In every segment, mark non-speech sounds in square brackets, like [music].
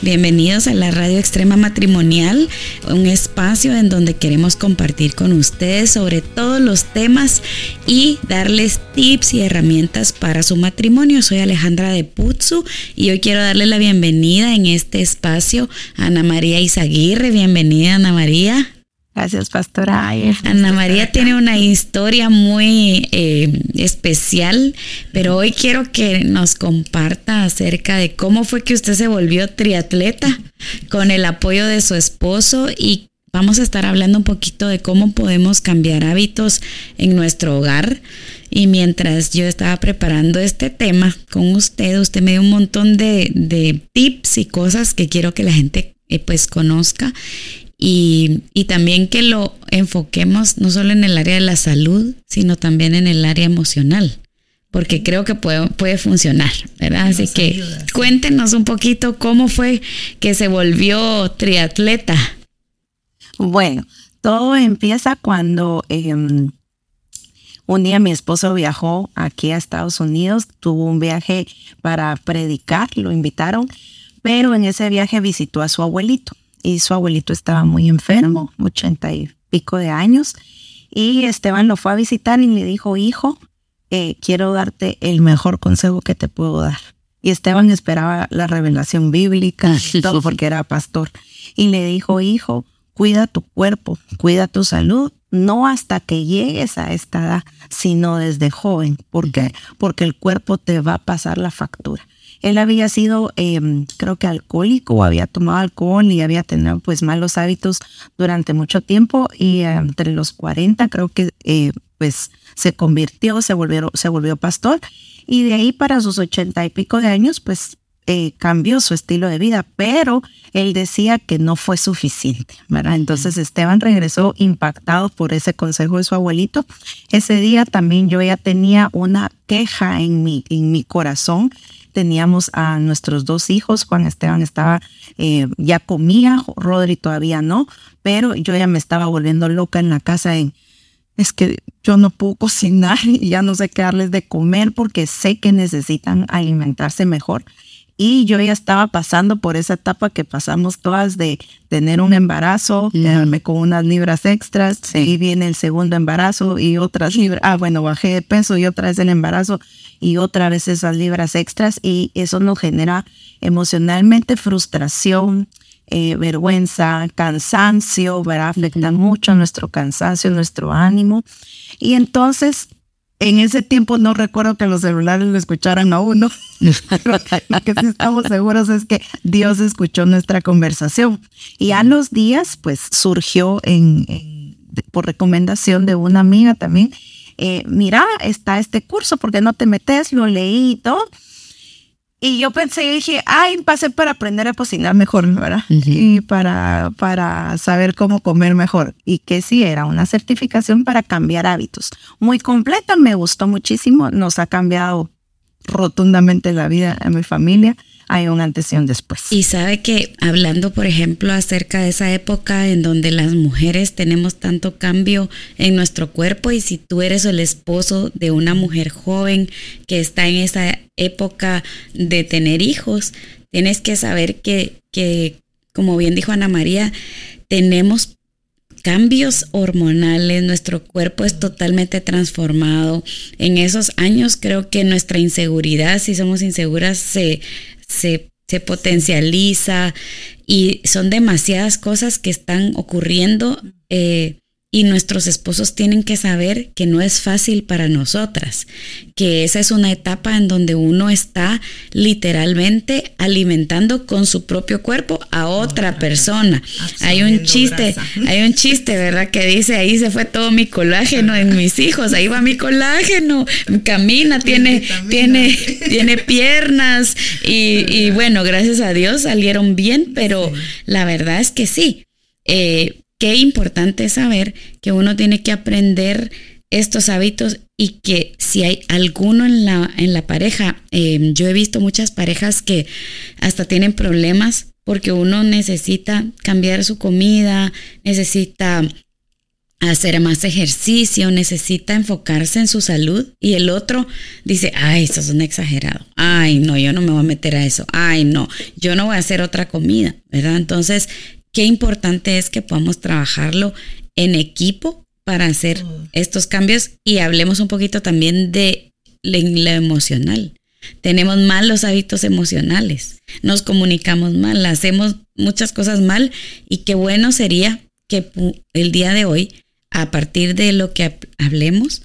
Bienvenidos a la Radio Extrema Matrimonial, un espacio en donde queremos compartir con ustedes sobre todos los temas y darles tips y herramientas para su matrimonio. Soy Alejandra de Putzu y hoy quiero darle la bienvenida en este espacio a Ana María Izaguirre. Bienvenida, Ana María. Gracias, pastora. Ana María tiene una historia muy eh, especial, pero hoy quiero que nos comparta acerca de cómo fue que usted se volvió triatleta con el apoyo de su esposo y vamos a estar hablando un poquito de cómo podemos cambiar hábitos en nuestro hogar. Y mientras yo estaba preparando este tema con usted, usted me dio un montón de, tips y cosas que quiero que la gente eh, pues conozca y, también que lo enfoquemos no solo en el área de la salud, sino también en el área emocional, porque creo que puede, puede funcionar, ¿verdad? Así que cuéntenos un poquito cómo fue que se volvió triatleta. Bueno, todo empieza cuando em, un día mi esposo viajó aquí a Estados Unidos, tuvo un viaje para predicar, lo invitaron, pero en ese viaje visitó a su abuelito y su abuelito estaba muy enfermo, ochenta y pico de años. Y Esteban lo fue a visitar y le dijo, hijo, eh, quiero darte el mejor consejo que te puedo dar. Y Esteban esperaba la revelación bíblica [laughs] todo porque era pastor. Y le dijo, hijo, cuida tu cuerpo, cuida tu salud, no hasta que llegues a esta edad, sino desde joven. ¿Por qué? Porque el cuerpo te va a pasar la factura. Él había sido, em, creo que alcohólico, había tomado alcohol y había tenido pues malos hábitos durante mucho tiempo y eh, entre los 40 creo que eh, pues se convirtió, se volvió, se volvió pastor y de ahí para sus ochenta y pico de años pues eh, cambió su estilo de vida, pero él decía que no fue suficiente, ¿verdad? Entonces Esteban regresó impactado por ese consejo de su abuelito. Ese día también yo ya tenía una queja en mi, en mi corazón teníamos a nuestros dos hijos, Juan Esteban estaba, eh, ya comía, Rodri todavía no, pero yo ya me estaba volviendo loca en la casa es que yo no puedo cocinar [laughs] y ya no sé qué darles de comer porque sé que necesitan alimentarse mejor. Y yo ya estaba pasando por esa etapa que pasamos todas de tener un embarazo, quedarme con unas libras extras, y viene el segundo embarazo y otras libras, ah, bueno, bajé de peso y otra vez el embarazo y otra vez esas libras extras y eso nos genera emocionalmente frustración, eh, vergüenza, cansancio, ¿verdad? Afecta mucho nuestro cansancio, nuestro ánimo. Y entonces en ese tiempo no recuerdo que los celulares lo escucharan a uno. [laughs] Lo que sí estamos seguros es que Dios escuchó nuestra conversación. Y a los días, pues surgió en, por recomendación de una amiga también, eh, mira, está este curso, porque no te metes? Lo leí y todo. Y yo pensé y dije, ay, pasé para aprender a cocinar mejor, ¿verdad? Y para, para saber cómo comer mejor. Y que sí, era una certificación para cambiar hábitos. Muy completa, me gustó muchísimo, nos ha cambiado rotundamente la vida a mi familia hay un antes y un después. Y sabe que hablando, por ejemplo, acerca de esa época en donde las mujeres tenemos tanto cambio en nuestro cuerpo y si tú eres el esposo de una mujer joven que está en esa época de tener hijos, tienes que saber que, que como bien dijo Ana María, tenemos cambios hormonales, nuestro cuerpo es totalmente transformado. En esos años creo que nuestra inseguridad, si somos inseguras, se, se, potencializa y son demasiadas cosas que están ocurriendo eh, y nuestros esposos tienen que saber que no es fácil para nosotras, que esa es una etapa en donde uno está literalmente alimentando con su propio cuerpo a otra persona. Hay un chiste, hay un chiste, ¿verdad? Que dice, ahí se fue todo mi colágeno en mis hijos, ahí va mi colágeno, camina, tiene, tiene, tiene piernas y, [laughs] bueno, gracias a Dios salieron bien, pero la verdad es que sí. Eh, qué importante es saber que uno tiene que aprender estos hábitos y que si hay alguno en la, en la pareja, em, yo he visto muchas parejas que hasta tienen problemas porque uno necesita cambiar su comida, necesita hacer más ejercicio, necesita enfocarse en su salud y el otro dice, ay, eso es un exagerado, ay, no, yo no me voy a meter a eso, ay, no, yo no voy a hacer otra comida, ¿verdad? Entonces, qué importante es que podamos trabajarlo en equipo para hacer estos cambios y hablemos un poquito también de lo emocional. Tenemos malos hábitos emocionales, nos comunicamos mal, hacemos muchas cosas mal y qué bueno sería que el día de hoy, a partir de lo que hablemos,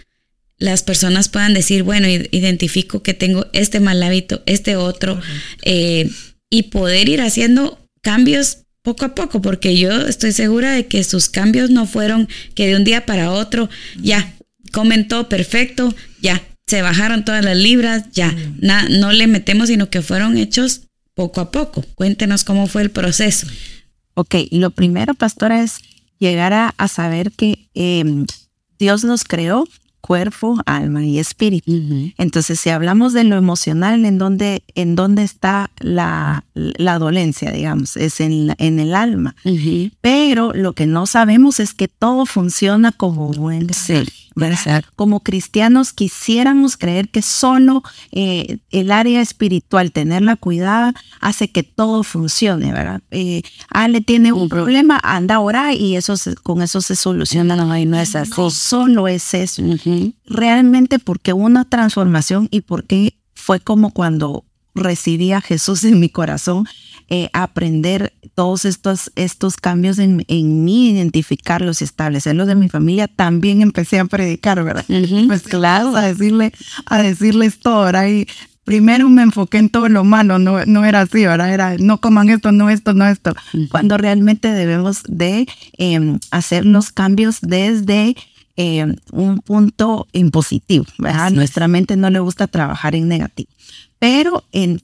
las personas puedan decir, bueno, identifico que tengo este mal hábito, este otro, eh, y poder ir haciendo cambios poco a poco, porque yo estoy segura de que sus cambios no fueron que de un día para otro, ya, comen todo perfecto, ya, se bajaron todas las libras, ya, no le metemos, sino que fueron hechos poco a poco. Cuéntenos cómo fue el proceso. Ok, lo primero, pastora, es llegar a, saber que em, Dios nos creó cuerpo, alma y espíritu. Entonces, si hablamos de lo emocional, ¿en dónde, en dónde está la, la dolencia, digamos? Es en, en el alma. Pero lo que no sabemos es que todo funciona como buen ser. Como cristianos quisiéramos creer que solo eh, el área espiritual, tenerla cuidada, hace que todo funcione, ¿verdad? Eh, Ale tiene un problema, anda ahora y eso con eso se soluciona. No, no es así. solo es eso. Realmente porque una transformación y porque fue como cuando recibí a Jesús en mi corazón, eh, aprender todos estos, estos cambios en, en, mí, identificarlos y establecerlos de mi familia, también empecé a predicar, ¿verdad? Pues claro, a decirle, a decirles todo, ¿verdad? Y primero me enfoqué en todo lo malo, no, no era así, ¿verdad? Era no coman esto, no esto, no esto. Cuando realmente debemos de em, hacer los cambios desde em, un punto impositivo, ¿verdad? Nuestra mente no le gusta trabajar en negativo pero en,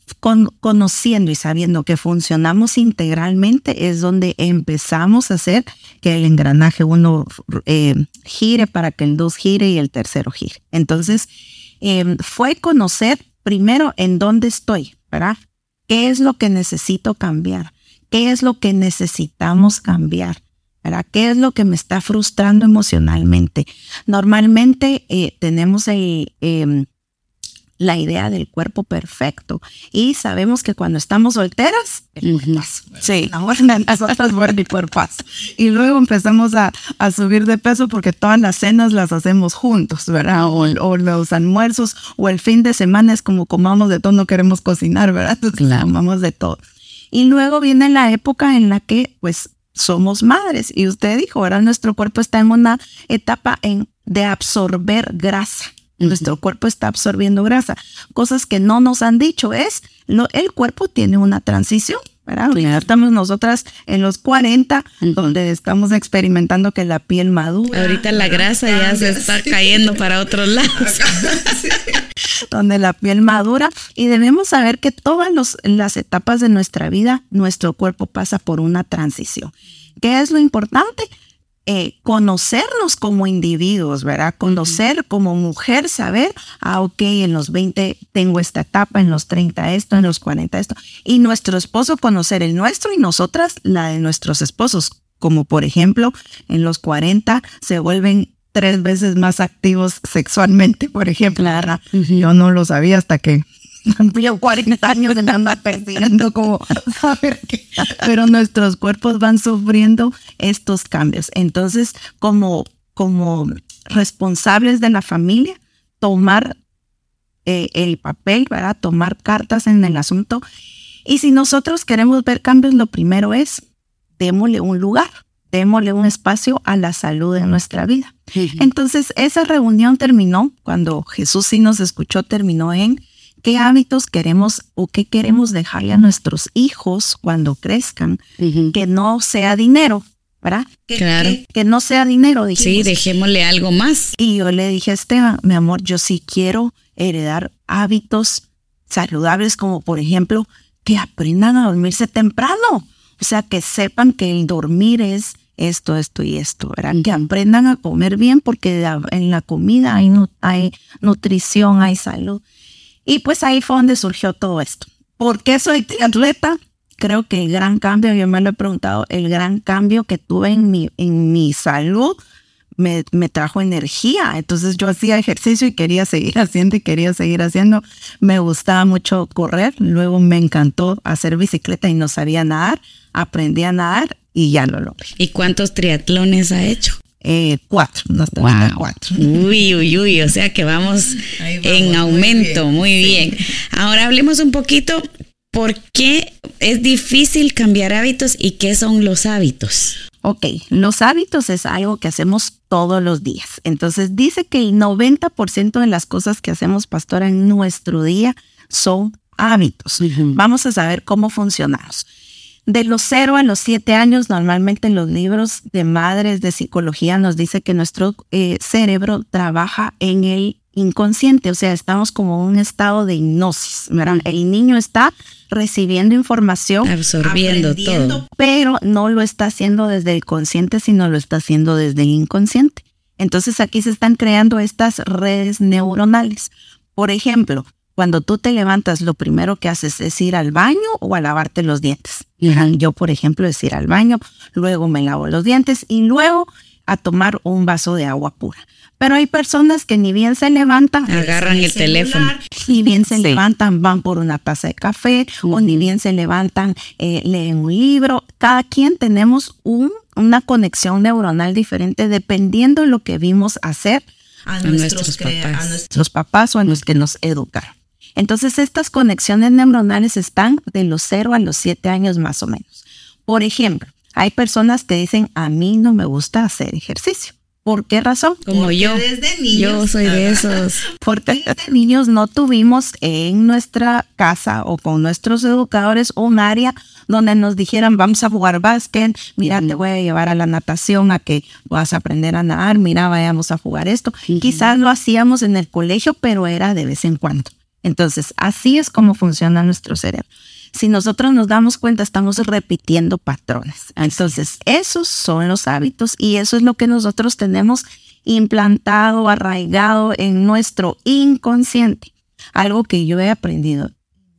conociendo y sabiendo que funcionamos integralmente es donde empezamos a hacer que el engranaje uno eh, gire para que el dos gire y el tercero gire. Entonces, em, fue conocer primero en dónde estoy, ¿verdad? ¿Qué es lo que necesito cambiar? ¿Qué es lo que necesitamos cambiar? ¿verdad? ¿Qué es lo que me está frustrando emocionalmente? Normalmente eh, tenemos el, em, la idea del cuerpo perfecto. Y sabemos que cuando estamos solteras, el Sí, nosotras el cuerpazo. Y luego empezamos a, a, subir de peso porque todas las cenas las hacemos juntos, ¿verdad? O, los almuerzos o el fin de semana es como comamos de todo, no queremos cocinar, ¿verdad? Entonces comamos de todo. Y luego viene la época en la que, pues, somos madres. Y usted dijo, ahora nuestro cuerpo está en una etapa en, de absorber grasa. Nuestro cuerpo está absorbiendo grasa. Cosas que no nos han dicho es, el cuerpo tiene una transición. ¿verdad? estamos nosotras en los 40, donde estamos experimentando que la piel madura. Ahorita la grasa ya se está cayendo para otros [laughs] lados. donde la piel madura y debemos saber que todas las etapas de nuestra vida, nuestro cuerpo pasa por una transición. ¿Qué es lo importante? Eh, conocernos como individuos, ¿verdad? Conocer como mujer, saber, ah, ok, en los 20 tengo esta etapa, en los 30 esto, en los 40 esto. Y nuestro esposo conocer el nuestro y nosotras la de nuestros esposos. Como por ejemplo, en los 40 se vuelven tres veces más activos sexualmente, por ejemplo. Yo no lo sabía hasta que cumplió 40 años de andar persiguiendo como saber qué. Pero nuestros cuerpos van sufriendo estos cambios. Entonces, como, como responsables de la familia, tomar eh, el papel, ¿verdad? Tomar cartas en el asunto. Y si nosotros queremos ver cambios, lo primero es démosle un lugar, démosle un espacio a la salud de nuestra vida. Entonces, esa reunión terminó, cuando Jesús sí nos escuchó, terminó en qué hábitos queremos o qué queremos dejarle a nuestros hijos cuando crezcan, que no sea dinero, ¿verdad? Que, claro. Que, no sea dinero. Dijimos. Sí, dejémosle algo más. Y yo le dije a Esteban, mi amor, yo sí quiero heredar hábitos saludables como por ejemplo que aprendan a dormirse temprano. O sea, que sepan que el dormir es esto, esto y esto, ¿verdad? Que aprendan a comer bien porque en la comida hay, hay nutrición, hay salud. Y pues ahí fue donde surgió todo esto. ¿Por qué soy atleta? Creo que el gran cambio, yo me lo he preguntado, el gran cambio que tuve en mi, en mi salud me, me, trajo energía. Entonces yo hacía ejercicio y quería seguir [laughs] haciendo y quería seguir haciendo. Me gustaba mucho correr. Luego me encantó hacer bicicleta y no sabía nadar. Aprendí a nadar y ya lo logré. ¿Y cuántos triatlones ha hecho? Eh, cuatro, no cuatro. Uy, uy, uy, o sea que vamos, en aumento, muy bien. Ahora hablemos un poquito por qué es difícil cambiar hábitos y qué son los hábitos. Ok, los hábitos es algo que hacemos todos los días. Entonces dice que el 90% de las cosas que hacemos, pastora, en nuestro día son hábitos. Vamos a saber cómo funcionamos. De los 0 a los 7 años, normalmente en los libros de madres de psicología nos dice que nuestro eh, cerebro trabaja en el inconsciente, o sea, estamos como en un estado de hipnosis. El niño está recibiendo información, absorbiendo todo, pero no lo está haciendo desde el consciente, sino lo está haciendo desde el inconsciente. Entonces aquí se están creando estas redes neuronales. Por ejemplo, cuando tú te levantas, lo primero que haces es ir al baño o a lavarte los dientes. Yo, por ejemplo, es ir al baño, luego me lavo los dientes y luego a tomar un vaso de agua pura. Pero hay personas que ni bien se levantan, agarran el, teléfono, ni bien se levantan, van por una taza de café, o ni bien se levantan, eh, leen un libro. Cada quien tenemos un, una conexión neuronal diferente dependiendo de lo que vimos hacer a, nuestros, papás. a nuestros papás o a los que nos educaron. Entonces, estas conexiones neuronales están de los 0 a los 7 años más o menos. Por ejemplo, hay personas que dicen, a mí no me gusta hacer ejercicio. ¿Por qué razón? Como yo. Desde niños, yo soy de esos. [laughs] Porque desde niños no tuvimos en nuestra casa o con nuestros educadores un área donde nos dijeran, vamos a jugar básquet, mira, te voy a llevar a la natación, a que vas a aprender a nadar, mira, vayamos a jugar esto. Quizás lo hacíamos en el colegio, pero era de vez en cuando. Entonces, así es como funciona nuestro cerebro. Si nosotros nos damos cuenta, estamos repitiendo patrones. Entonces, esos son los hábitos y eso es lo que nosotros tenemos implantado, arraigado en nuestro inconsciente. Algo que yo he aprendido,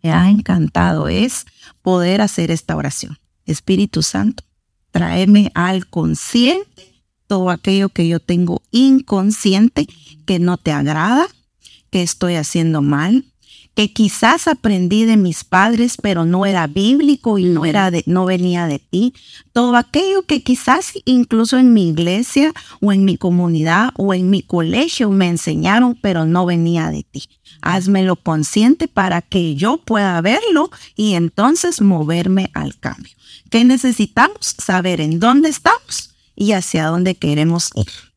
me ha encantado, es poder hacer esta oración. Espíritu Santo, tráeme al consciente todo aquello que yo tengo inconsciente que no te agrada, que estoy haciendo mal, que quizás aprendí de mis padres, pero no era bíblico y no era de, no venía de ti. Todo aquello que quizás incluso en mi iglesia o en mi comunidad o en mi colegio me enseñaron, pero no venía de ti. Házmelo consciente para que yo pueda verlo y entonces moverme al cambio. ¿Qué necesitamos? Saber en dónde estamos y hacia dónde queremos ir.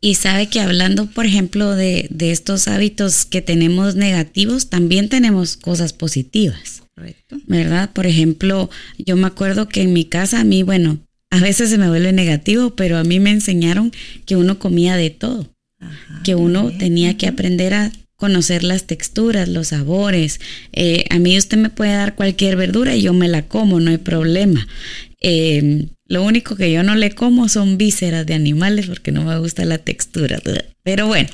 Y sabe que hablando, por ejemplo, de, estos hábitos que tenemos negativos, también tenemos cosas positivas. ¿Verdad? Por ejemplo, yo me acuerdo que en mi casa a mí, bueno, a veces se me vuelve negativo, pero a mí me enseñaron que uno comía de todo, que uno tenía que aprender a conocer las texturas, los sabores. Eh, a mí usted me puede dar cualquier verdura y yo me la como, no hay problema. Eh, lo único que yo no le como son vísceras de animales porque no me gusta la textura. Pero bueno,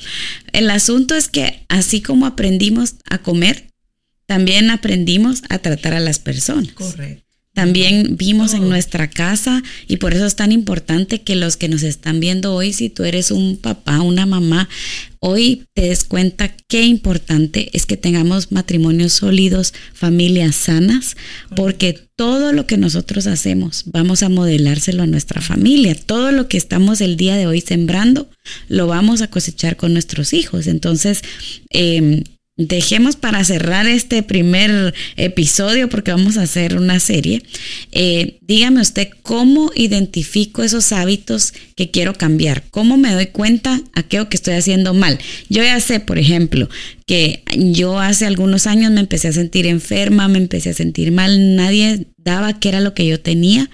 el asunto es que así como aprendimos a comer, también aprendimos a tratar a las personas. Correcto. También vimos en nuestra casa y por eso es tan importante que los que nos están viendo hoy, si tú eres un papá, una mamá, hoy te des cuenta qué importante es que tengamos matrimonios sólidos, familias sanas, porque todo lo que nosotros hacemos vamos a modelárselo a nuestra familia. Todo lo que estamos el día de hoy sembrando lo vamos a cosechar con nuestros hijos. Entonces, eh, dejemos para cerrar este primer episodio porque vamos a hacer una serie. Eh, dígame usted cómo identifico esos hábitos que quiero cambiar, cómo me doy cuenta aquello que estoy haciendo mal. Yo ya sé, por ejemplo, que yo hace algunos años me empecé a sentir enferma, me empecé a sentir mal, nadie daba qué era lo que yo tenía,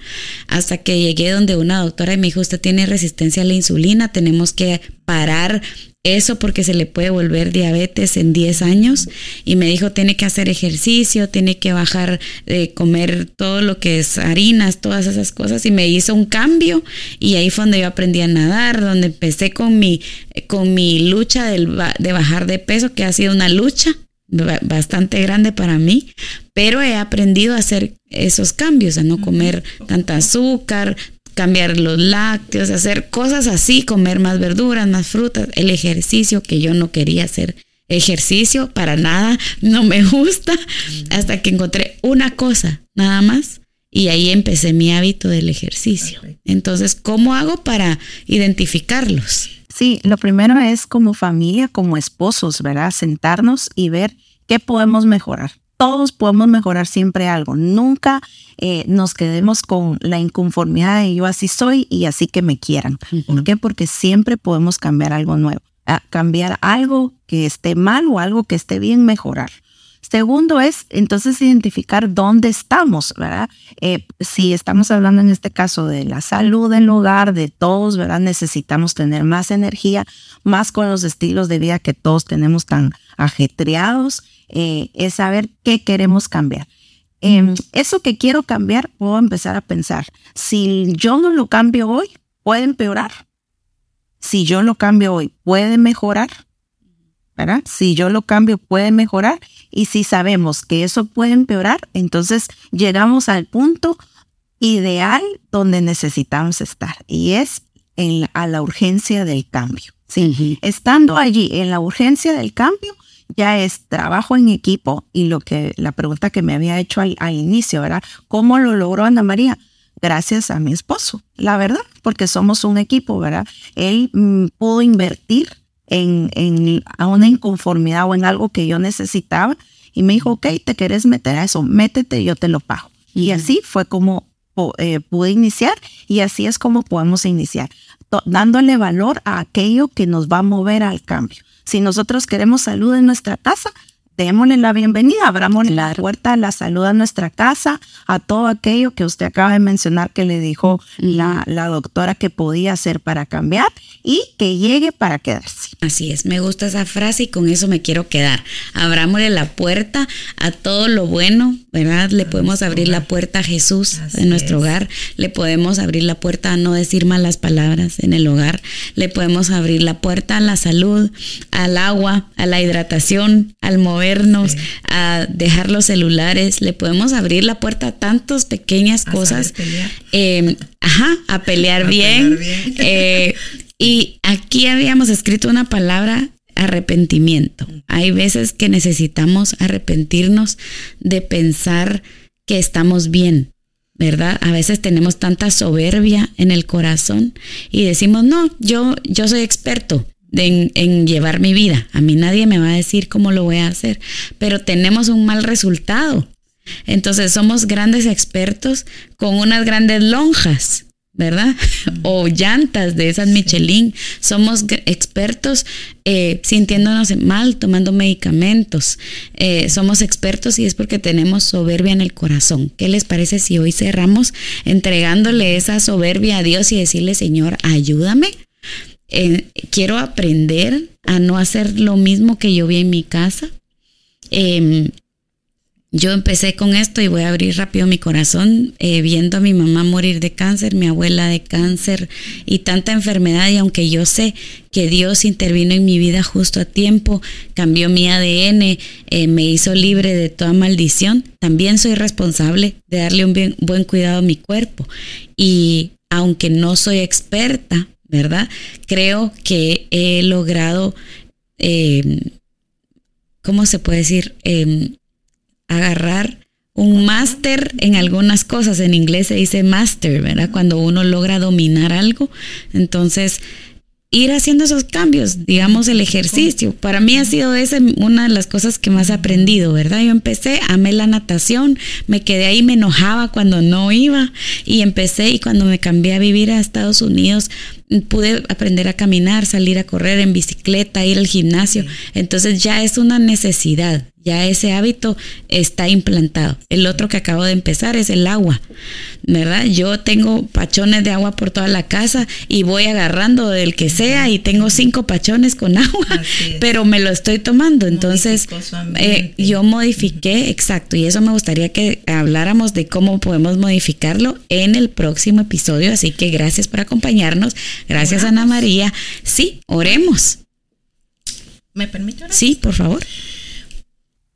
hasta que llegué donde una doctora y me dijo, usted tiene resistencia a la insulina, tenemos que parar eso porque se le puede volver diabetes en 10 años. Y me dijo tiene que hacer ejercicio, tiene que bajar de comer todo lo que es harinas, todas esas cosas y me hizo un cambio. Y ahí fue donde yo aprendí a nadar, donde empecé con mi, con mi lucha del, de bajar de peso, que ha sido una lucha bastante grande para mí, pero he aprendido a hacer esos cambios, a no comer tanta azúcar, cambiar los lácteos, hacer cosas así, comer más verduras, más frutas, el ejercicio que yo no quería hacer ejercicio para nada, [laughs] no me gusta, hasta que encontré una cosa nada más y ahí empecé mi hábito del ejercicio. Entonces, ¿cómo hago para identificarlos? Sí, lo primero es como familia, como esposos, ¿verdad? Sentarnos y ver qué podemos mejorar todos podemos mejorar siempre algo. Nunca eh, nos quedemos con la inconformidad de yo así soy y así que me quieran. ¿Por qué? Porque siempre podemos cambiar algo nuevo. cambiar algo que esté mal o algo que esté bien, mejorar. Segundo es entonces identificar dónde estamos, ¿verdad? Eh, si estamos hablando en este caso de la salud del hogar, de todos, ¿verdad? Necesitamos tener más energía, más con los estilos de vida que todos tenemos tan ajetreados eh, es saber qué queremos cambiar. Em, eso que quiero cambiar, puedo empezar a pensar, si yo no lo cambio hoy, puede empeorar. Si yo lo cambio hoy, puede mejorar. ¿Verdad? Si yo lo cambio, puede mejorar. Y si sabemos que eso puede empeorar, entonces llegamos al punto ideal donde necesitamos estar. Y es en a la urgencia del cambio. Sí. Estando allí en la urgencia del cambio, ya es trabajo en equipo y lo que la pregunta que me había hecho al, inicio, ¿verdad? ¿Cómo lo logró Ana María? Gracias a mi esposo, la verdad, porque somos un equipo, ¿verdad? Él mm, pudo invertir en, en a una inconformidad o en algo que yo necesitaba y me dijo, ok, te querés meter a eso, métete, yo te lo pago. Y así fue como eh, pude iniciar y así es como podemos iniciar, dándole valor a aquello que nos va a mover al cambio. Si nosotros queremos salud en nuestra casa, démosle la bienvenida, abramos la puerta a la salud a nuestra casa, a todo aquello que usted acaba de mencionar que le dijo la, la, doctora que podía hacer para cambiar y que llegue para quedarse. Así es, me gusta esa frase y con eso me quiero quedar. Abrámosle la puerta a todo lo bueno, ¿verdad? Le podemos abrir la puerta a Jesús en nuestro hogar, le podemos abrir la puerta a no decir malas palabras en el hogar, le podemos abrir la puerta a la salud, al agua, a la hidratación, al movernos, a dejar los celulares, le podemos abrir la puerta a tantas pequeñas cosas. Em, ajá, a [laughs] pelear bien. Eh, y aquí habíamos escrito una palabra arrepentimiento. Hay veces que necesitamos arrepentirnos de pensar que estamos bien, ¿verdad? A veces tenemos tanta soberbia en el corazón y decimos, no, yo, yo soy experto en, en, llevar mi vida. A mí nadie me va a decir cómo lo voy a hacer, pero tenemos un mal resultado. Entonces somos grandes expertos con unas grandes lonjas ¿verdad? [laughs] O llantas de esas Michelin. Somos expertos eh, sintiéndonos mal, tomando medicamentos. Eh, somos expertos y es porque tenemos soberbia en el corazón. ¿Qué les parece si hoy cerramos entregándole esa soberbia a Dios y decirle, Señor, ayúdame? Quiero aprender a no hacer lo mismo que yo vi en mi casa. Em, yo empecé con esto y voy a abrir rápido mi corazón, eh, viendo a mi mamá morir de cáncer, mi abuela de cáncer y tanta enfermedad. Y aunque yo sé que Dios intervino en mi vida justo a tiempo, cambió mi ADN, eh, me hizo libre de toda maldición, también soy responsable de darle un buen cuidado a mi cuerpo. Y aunque no soy experta, ¿verdad? Creo que he logrado, eh, ¿cómo se puede decir? Em, agarrar un máster en algunas cosas. En inglés se dice master, ¿verdad? Cuando uno logra dominar algo. Entonces, ir haciendo esos cambios, digamos el ejercicio. Para mí ha sido esa una de las cosas que más he aprendido, ¿verdad? Yo empecé, amé la natación, me quedé ahí, me enojaba cuando no iba y empecé y cuando me cambié a vivir a Estados Unidos, pude aprender a caminar, salir a correr en bicicleta, ir al gimnasio. Entonces ya es una necesidad, ya ese hábito está implantado. El otro que acabo de empezar es el agua, ¿verdad? Yo tengo pachones de agua por toda la casa y voy agarrando del que sea y tengo cinco pachones con [laughs] agua, pero me lo estoy tomando. Entonces, eh, yo modifiqué, exacto, y eso me gustaría que habláramos de cómo podemos modificarlo en el próximo episodio. Así que gracias por acompañarnos. Gracias, Ana María. Sí, oremos. ¿Me permite orar? Sí, por favor.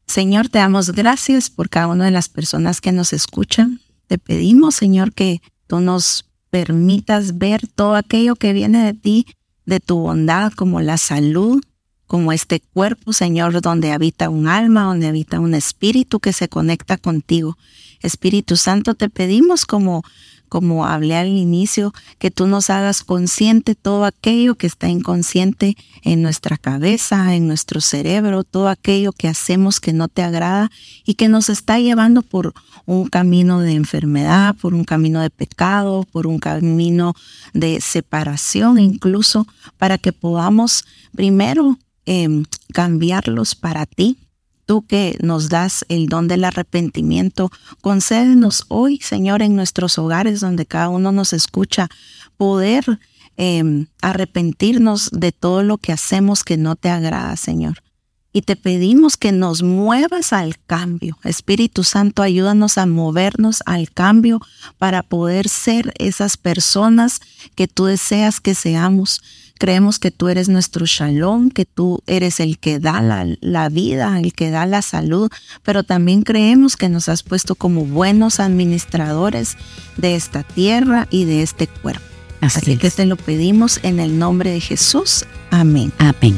Señor, te damos gracias por cada una de las personas que nos escuchan. Te pedimos, Señor, que tú nos permitas ver todo aquello que viene de ti, de tu bondad, como la salud, como este cuerpo, Señor, donde habita un alma, donde habita un espíritu que se conecta contigo. Espíritu Santo, te pedimos como como hablé al inicio, que tú nos hagas consciente todo aquello que está inconsciente en nuestra cabeza, en nuestro cerebro, todo aquello que hacemos que no te agrada y que nos está llevando por un camino de enfermedad, por un camino de pecado, por un camino de separación incluso, para que podamos primero em, cambiarlos para ti tú que nos das el don del arrepentimiento, concédenos hoy, Señor, en nuestros hogares donde cada uno nos escucha, poder em, arrepentirnos de todo lo que hacemos que no te agrada, Señor. Y te pedimos que nos muevas al cambio. Espíritu Santo, ayúdanos a movernos al cambio para poder ser esas personas que tú deseas que seamos Creemos que tú eres nuestro shalom, que tú eres el que da la, vida, el que da la salud, pero también creemos que nos has puesto como buenos administradores de esta tierra y de este cuerpo. Así, que te lo pedimos en el nombre de Jesús. Amén. Amén.